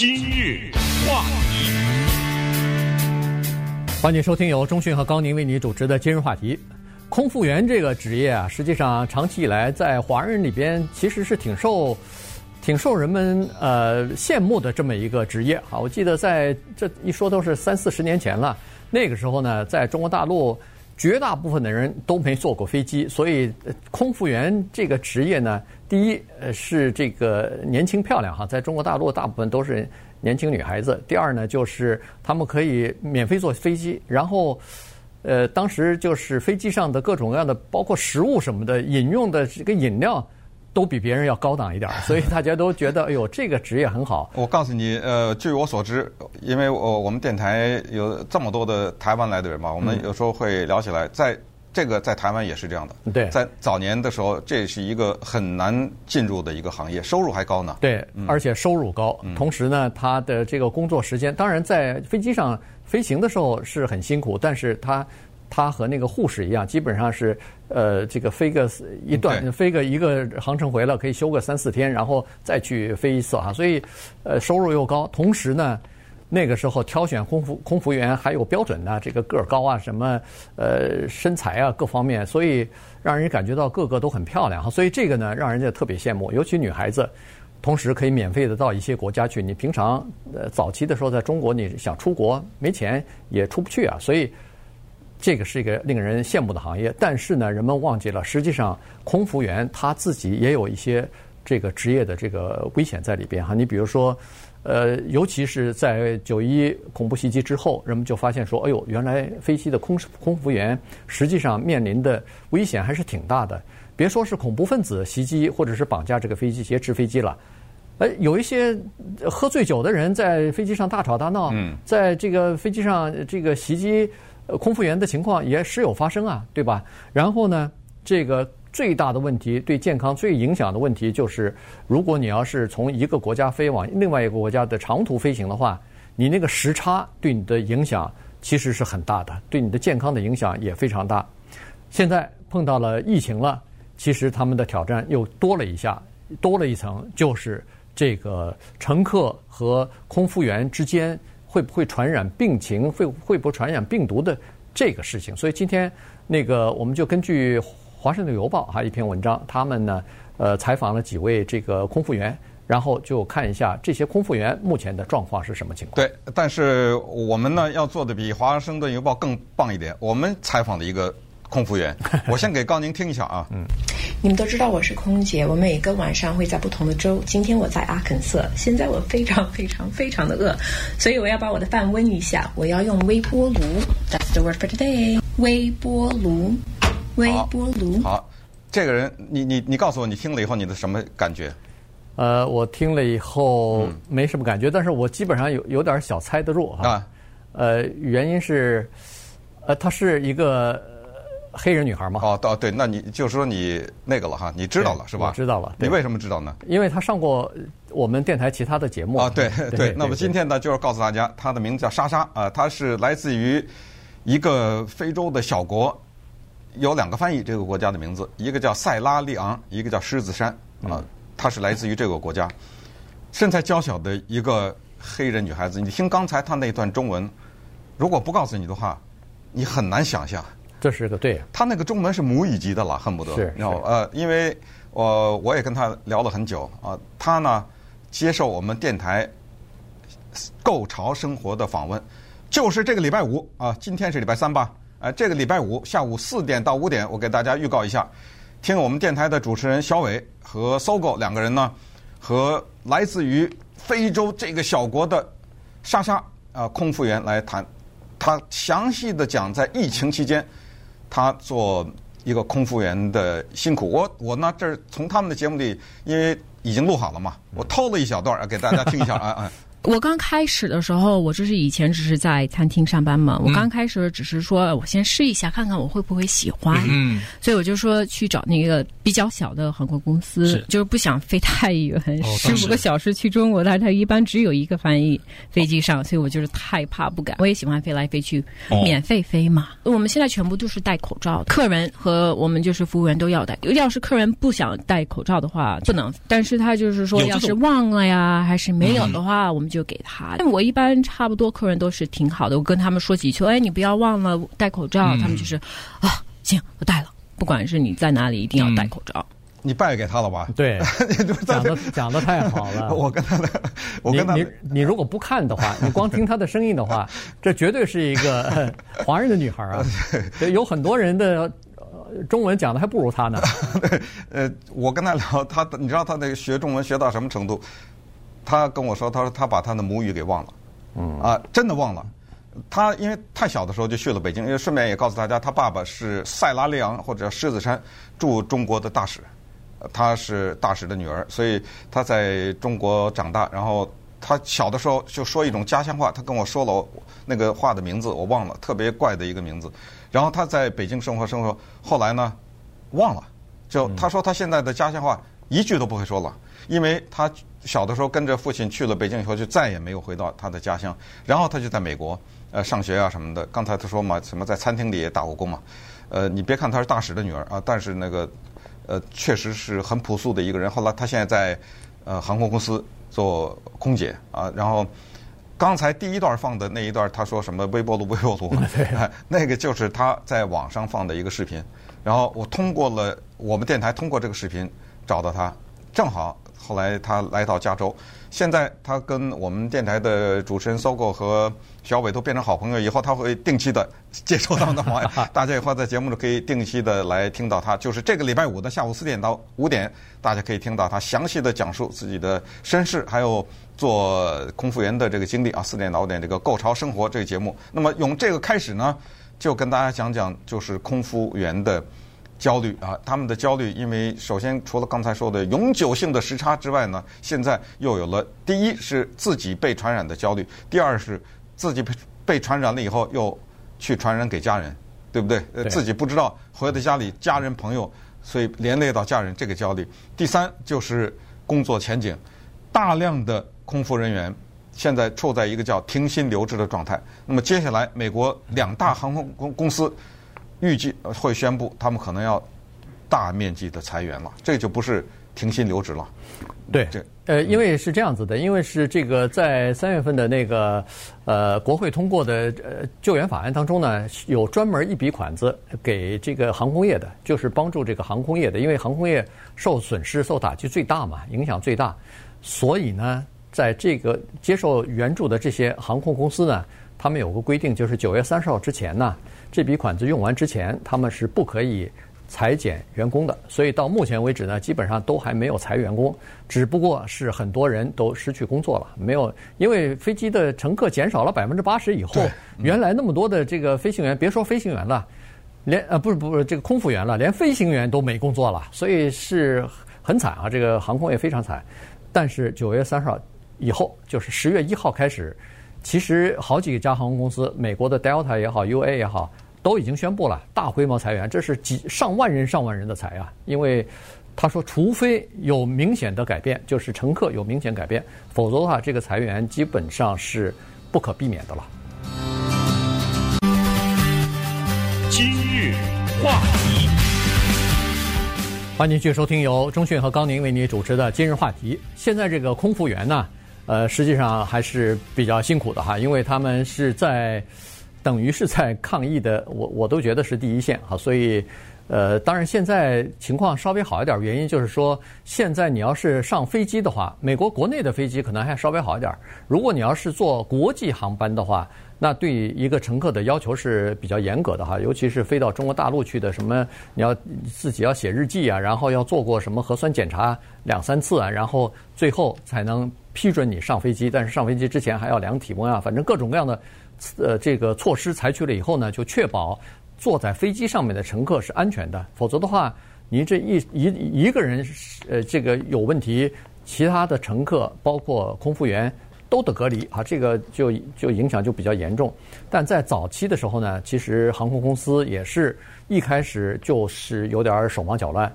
今日话题，欢迎收听由中讯和高宁为你主持的今日话题。空服员这个职业啊，实际上长期以来在华人里边其实是挺受、挺受人们呃羡慕的这么一个职业啊。我记得在这一说都是三四十年前了，那个时候呢，在中国大陆。绝大部分的人都没坐过飞机，所以空服员这个职业呢，第一呃是这个年轻漂亮哈，在中国大陆大部分都是年轻女孩子。第二呢，就是他们可以免费坐飞机，然后呃当时就是飞机上的各种各样的，包括食物什么的，饮用的这个饮料。都比别人要高档一点，所以大家都觉得，哎呦，这个职业很好。我告诉你，呃，据我所知，因为我我们电台有这么多的台湾来的人嘛，我们有时候会聊起来，在这个在台湾也是这样的。对，在早年的时候，这是一个很难进入的一个行业，收入还高呢。对，而且收入高，同时呢，他的这个工作时间，当然在飞机上飞行的时候是很辛苦，但是他。他和那个护士一样，基本上是呃，这个飞个一段，飞个一个航程回来可以休个三四天，然后再去飞一次啊。所以呃，收入又高，同时呢，那个时候挑选空服空服员还有标准的，这个个儿高啊，什么呃身材啊各方面，所以让人感觉到个个都很漂亮哈。所以这个呢，让人家特别羡慕，尤其女孩子，同时可以免费的到一些国家去。你平常呃早期的时候在中国，你想出国没钱也出不去啊，所以。这个是一个令人羡慕的行业，但是呢，人们忘记了，实际上空服员他自己也有一些这个职业的这个危险在里边哈。你比如说，呃，尤其是在九一恐怖袭击之后，人们就发现说，哎呦，原来飞机的空空服员实际上面临的危险还是挺大的。别说是恐怖分子袭击或者是绑架这个飞机劫持飞机了，呃，有一些喝醉酒的人在飞机上大吵大闹，在这个飞机上这个袭击。空服员的情况也时有发生啊，对吧？然后呢，这个最大的问题，对健康最影响的问题就是，如果你要是从一个国家飞往另外一个国家的长途飞行的话，你那个时差对你的影响其实是很大的，对你的健康的影响也非常大。现在碰到了疫情了，其实他们的挑战又多了一下，多了一层，就是这个乘客和空服员之间。会不会传染病情？会会不会传染病毒的这个事情？所以今天那个我们就根据《华盛顿邮报》哈一篇文章，他们呢呃采访了几位这个空服员，然后就看一下这些空服员目前的状况是什么情况。对，但是我们呢要做的比《华盛顿邮报》更棒一点，我们采访的一个。空服员，我先给高宁听一下啊。嗯，你们都知道我是空姐，我每个晚上会在不同的州。今天我在阿肯色，现在我非常非常非常的饿，所以我要把我的饭温一下。我要用微波炉，That's the word for today。微波炉，微波炉。好，好，这个人，你你你告诉我，你听了以后你的什么感觉？呃，我听了以后没什么感觉，但是我基本上有有点小猜得住哈。啊，呃，原因是，呃，他是一个。黑人女孩嘛？哦，哦，对，那你就说你那个了哈，你知道了是吧？我知道了。你为什么知道呢？因为她上过我们电台其他的节目。啊，对对。那么今天呢，就是告诉大家，她的名字叫莎莎啊，她是来自于一个非洲的小国，有两个翻译这个国家的名字，一个叫塞拉利昂，一个叫狮子山啊。她是来自于这个国家，身材娇小的一个黑人女孩子。你听刚才她那段中文，如果不告诉你的话，你很难想象。这是个对，他那个中文是母语级的了，恨不得。是，然后呃，因为我我也跟他聊了很久啊，他呢接受我们电台《购潮生活》的访问，就是这个礼拜五啊，今天是礼拜三吧？呃，这个礼拜五下午四点到五点，我给大家预告一下，听我们电台的主持人小伟和搜狗两个人呢，和来自于非洲这个小国的莎莎啊空服员来谈，他详细的讲在疫情期间。他做一个空服员的辛苦，我我呢这儿从他们的节目里，因为已经录好了嘛，我偷了一小段儿给大家听一下啊 啊。我刚开始的时候，我就是以前只是在餐厅上班嘛。我刚开始只是说，我先试一下，看看我会不会喜欢。嗯，所以我就说去找那个比较小的航空公司，是就是不想飞太远，十五个小时去中国，但它一般只有一个翻译飞机上，所以我就是太怕不敢。我也喜欢飞来飞去，免费飞嘛。我们现在全部都是戴口罩，客人和我们就是服务员都要戴。要是客人不想戴口罩的话，不能。但是他就是说，要是忘了呀，还是没有的话，我们。就给他。我一般差不多客人都是挺好的，我跟他们说几句，哎，你不要忘了戴口罩。嗯、他们就是啊，行，我戴了。不管是你在哪里，一定要戴口罩。嗯、你败给他了吧？对，讲的讲的太好了。我跟他的，我跟他你你，你如果不看的话，你光听他的声音的话，这绝对是一个华人的女孩啊。有很多人的。中文讲的还不如他呢。呃，我跟他聊，他你知道他那个学中文学到什么程度？他跟我说，他说他把他的母语给忘了，嗯啊，真的忘了。他因为太小的时候就去了北京，因为顺便也告诉大家，他爸爸是塞拉利昂或者狮子山驻中国的大使，他是大使的女儿，所以他在中国长大。然后他小的时候就说一种家乡话，他跟我说了那个话的名字，我忘了，特别怪的一个名字。然后他在北京生活生活，后来呢，忘了，就他说他现在的家乡话一句都不会说了，因为他小的时候跟着父亲去了北京以后，就再也没有回到他的家乡。然后他就在美国呃上学啊什么的。刚才他说嘛，什么在餐厅里也打过工嘛。呃，你别看他是大使的女儿啊，但是那个呃确实是很朴素的一个人。后来他现在在呃航空公司做空姐啊，然后。刚才第一段放的那一段，他说什么微波炉？微波炉，那个就是他在网上放的一个视频。然后我通过了我们电台通过这个视频找到他，正好后来他来到加州。现在他跟我们电台的主持人搜狗和小伟都变成好朋友，以后他会定期的接受他们的访问。大家以后在节目里可以定期的来听到他，就是这个礼拜五的下午四点到五点，大家可以听到他详细的讲述自己的身世，还有。做空服员的这个经历啊，四点到五点这个“购潮生活”这个节目，那么用这个开始呢，就跟大家讲讲，就是空服员的焦虑啊，他们的焦虑，因为首先除了刚才说的永久性的时差之外呢，现在又有了第一是自己被传染的焦虑，第二是自己被被传染了以后又去传染给家人，对不对？呃，自己不知道回到家里家人朋友，所以连累到家人这个焦虑。第三就是工作前景，大量的。空服人员现在处在一个叫停薪留职的状态。那么接下来，美国两大航空公公司预计会宣布，他们可能要大面积的裁员了。这就不是停薪留职了。对，呃，因为是这样子的，因为是这个在三月份的那个呃国会通过的呃救援法案当中呢，有专门一笔款子给这个航空业的，就是帮助这个航空业的，因为航空业受损失、受打击最大嘛，影响最大，所以呢。在这个接受援助的这些航空公司呢，他们有个规定，就是九月三十号之前呢，这笔款子用完之前，他们是不可以裁减员工的。所以到目前为止呢，基本上都还没有裁员工，只不过是很多人都失去工作了。没有，因为飞机的乘客减少了百分之八十以后，原来那么多的这个飞行员，别说飞行员了，连呃不是不是这个空服员了，连飞行员都没工作了，所以是很惨啊，这个航空业非常惨。但是九月三十号。以后就是十月一号开始，其实好几家航空公司，美国的 Delta 也好，UA 也好，都已经宣布了大规模裁员，这是几上万人、上万人的裁啊！因为他说，除非有明显的改变，就是乘客有明显改变，否则的话，这个裁员基本上是不可避免的了。今日话题，欢迎继续收听由钟讯和高宁为你主持的《今日话题》。现在这个空服员呢？呃，实际上还是比较辛苦的哈，因为他们是在等于是在抗疫的，我我都觉得是第一线哈，所以呃，当然现在情况稍微好一点，原因就是说，现在你要是上飞机的话，美国国内的飞机可能还稍微好一点，如果你要是坐国际航班的话，那对一个乘客的要求是比较严格的哈，尤其是飞到中国大陆去的，什么你要自己要写日记啊，然后要做过什么核酸检查两三次啊，然后最后才能。批准你上飞机，但是上飞机之前还要量体温啊，反正各种各样的呃这个措施采取了以后呢，就确保坐在飞机上面的乘客是安全的。否则的话，你这一一一个人呃这个有问题，其他的乘客包括空服员都得隔离啊，这个就就影响就比较严重。但在早期的时候呢，其实航空公司也是一开始就是有点手忙脚乱。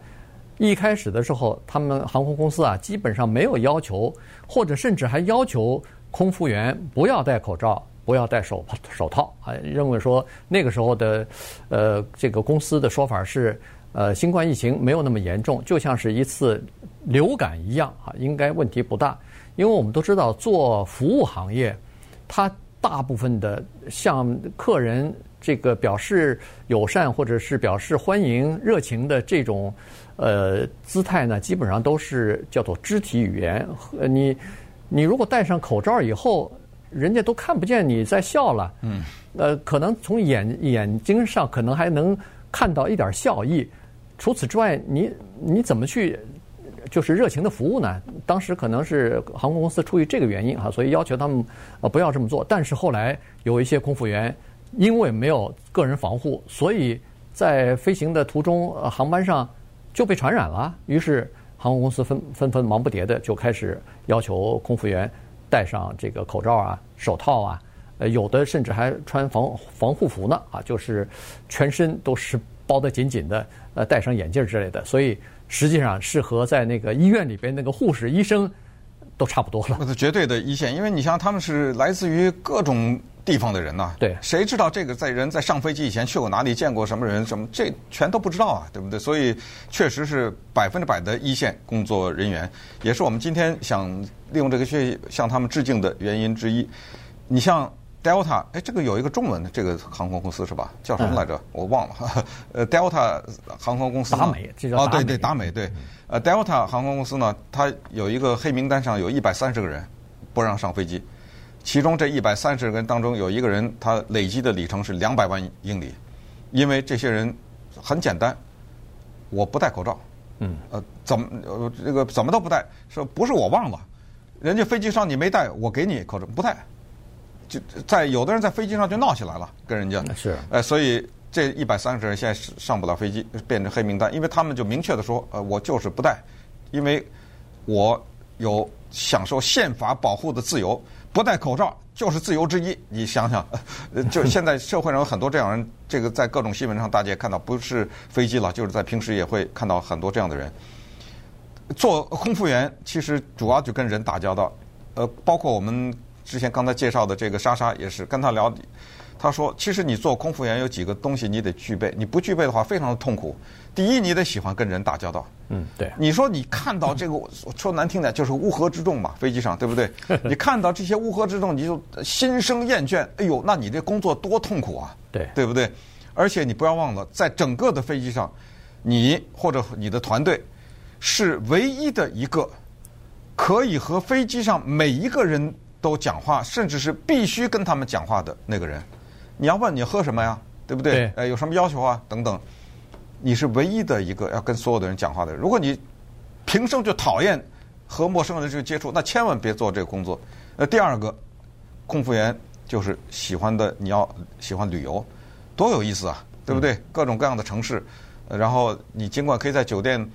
一开始的时候，他们航空公司啊，基本上没有要求，或者甚至还要求空服员不要戴口罩、不要戴手手套啊，认为说那个时候的呃这个公司的说法是，呃新冠疫情没有那么严重，就像是一次流感一样啊，应该问题不大。因为我们都知道做服务行业，它大部分的向客人这个表示友善或者是表示欢迎、热情的这种呃姿态呢，基本上都是叫做肢体语言。呃，你你如果戴上口罩以后，人家都看不见你在笑了。嗯。呃，可能从眼眼睛上可能还能看到一点笑意，除此之外，你你怎么去？就是热情的服务呢？当时可能是航空公司出于这个原因哈，所以要求他们呃不要这么做。但是后来有一些空服员因为没有个人防护，所以在飞行的途中，呃，航班上就被传染了。于是航空公司纷纷纷忙不迭的就开始要求空服员戴上这个口罩啊、手套啊，呃，有的甚至还穿防防护服呢啊，就是全身都是包得紧紧的，呃，戴上眼镜之类的，所以。实际上是和在那个医院里边那个护士、医生都差不多了。那是绝对的一线，因为你像他们是来自于各种地方的人呐。对，谁知道这个在人在上飞机以前去过哪里，见过什么人，什么这全都不知道啊，对不对？所以确实是百分之百的一线工作人员，也是我们今天想利用这个去向他们致敬的原因之一。你像。Delta，哎，这个有一个中文的这个航空公司是吧？叫什么来着？嗯、我忘了。呃，Delta 航空公司。达美，这叫达美。哦，对对，达美对。呃，Delta 航空公司呢，它有一个黑名单上有一百三十个人不让上飞机，其中这一百三十个人当中有一个人，他累积的里程是两百万英里，因为这些人很简单，我不戴口罩。嗯。呃，怎么呃这个怎么都不戴？说不是我忘了，人家飞机上你没戴，我给你口罩不戴。就在有的人在飞机上就闹起来了，跟人家是，呃，所以这一百三十人现在上不了飞机，变成黑名单，因为他们就明确的说，呃，我就是不戴，因为我有享受宪法保护的自由，不戴口罩就是自由之一。你想想，呃，就现在社会上有很多这样人，这个在各种新闻上大家也看到，不是飞机了，就是在平时也会看到很多这样的人。做空服员其实主要就跟人打交道，呃，包括我们。之前刚才介绍的这个莎莎也是跟他聊，他说：“其实你做空服员有几个东西你得具备，你不具备的话非常的痛苦。第一，你得喜欢跟人打交道。嗯，对。你说你看到这个，我说难听点就是乌合之众嘛，飞机上对不对？你看到这些乌合之众，你就心生厌倦。哎呦，那你这工作多痛苦啊！对，对不对？而且你不要忘了，在整个的飞机上，你或者你的团队是唯一的一个可以和飞机上每一个人。”都讲话，甚至是必须跟他们讲话的那个人，你要问你喝什么呀，对不对？对。呃，有什么要求啊？等等，你是唯一的一个要跟所有的人讲话的人。如果你平生就讨厌和陌生人这个接触，那千万别做这个工作。呃，第二个，空服员就是喜欢的，你要喜欢旅游，多有意思啊，对不对？嗯。各种各样的城市，然后你尽管可以在酒店。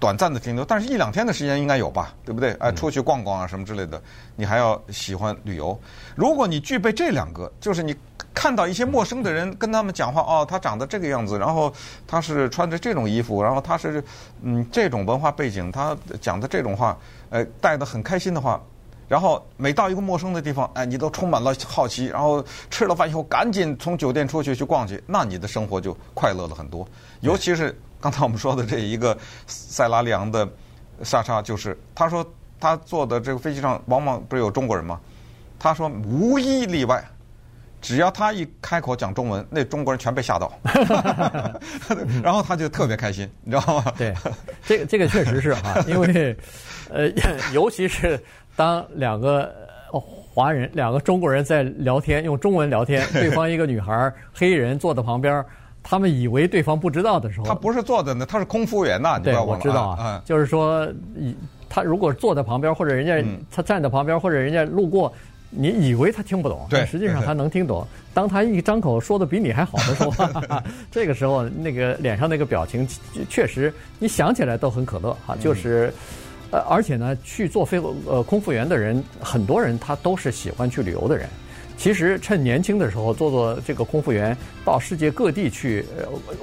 短暂的停留，但是一两天的时间应该有吧，对不对？哎，出去逛逛啊，什么之类的，你还要喜欢旅游。如果你具备这两个，就是你看到一些陌生的人，跟他们讲话，哦，他长得这个样子，然后他是穿着这种衣服，然后他是嗯这种文化背景，他讲的这种话，呃，带得很开心的话，然后每到一个陌生的地方，哎，你都充满了好奇，然后吃了饭以后赶紧从酒店出去去逛去，那你的生活就快乐了很多，尤其是。刚才我们说的这一个塞拉利昂的莎莎，就是他说他坐的这个飞机上往往不是有中国人吗？他说无一例外，只要他一开口讲中文，那中国人全被吓到，然后他就特别开心，你知道吗？对，这个这个确实是哈，因为呃，尤其是当两个华人、两个中国人在聊天，用中文聊天，对方一个女孩黑人坐在旁边。他们以为对方不知道的时候，他不是坐的呢，他是空服务员呐。对，我知道啊，就是说，他如果坐在旁边，或者人家他站在旁边，或者人家路过，你以为他听不懂，对，实际上他能听懂。当他一张口说的比你还好的时候，这个时候那个脸上那个表情，确实你想起来都很可乐哈。就是，呃，而且呢，去做飞呃空服员的人，很多人他都是喜欢去旅游的人。其实趁年轻的时候做做这个空服员，到世界各地去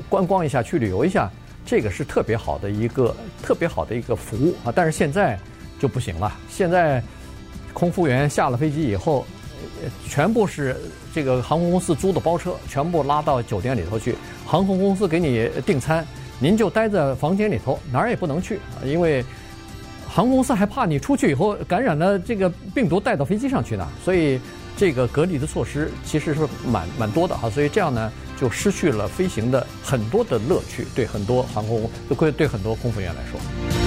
观光一下，去旅游一下，这个是特别好的一个特别好的一个服务啊。但是现在就不行了，现在空服员下了飞机以后，全部是这个航空公司租的包车，全部拉到酒店里头去，航空公司给你订餐，您就待在房间里头，哪儿也不能去，因为。航空公司还怕你出去以后感染了这个病毒带到飞机上去呢，所以这个隔离的措施其实是蛮蛮多的哈，所以这样呢就失去了飞行的很多的乐趣，对很多航空，对对很多空服员来说。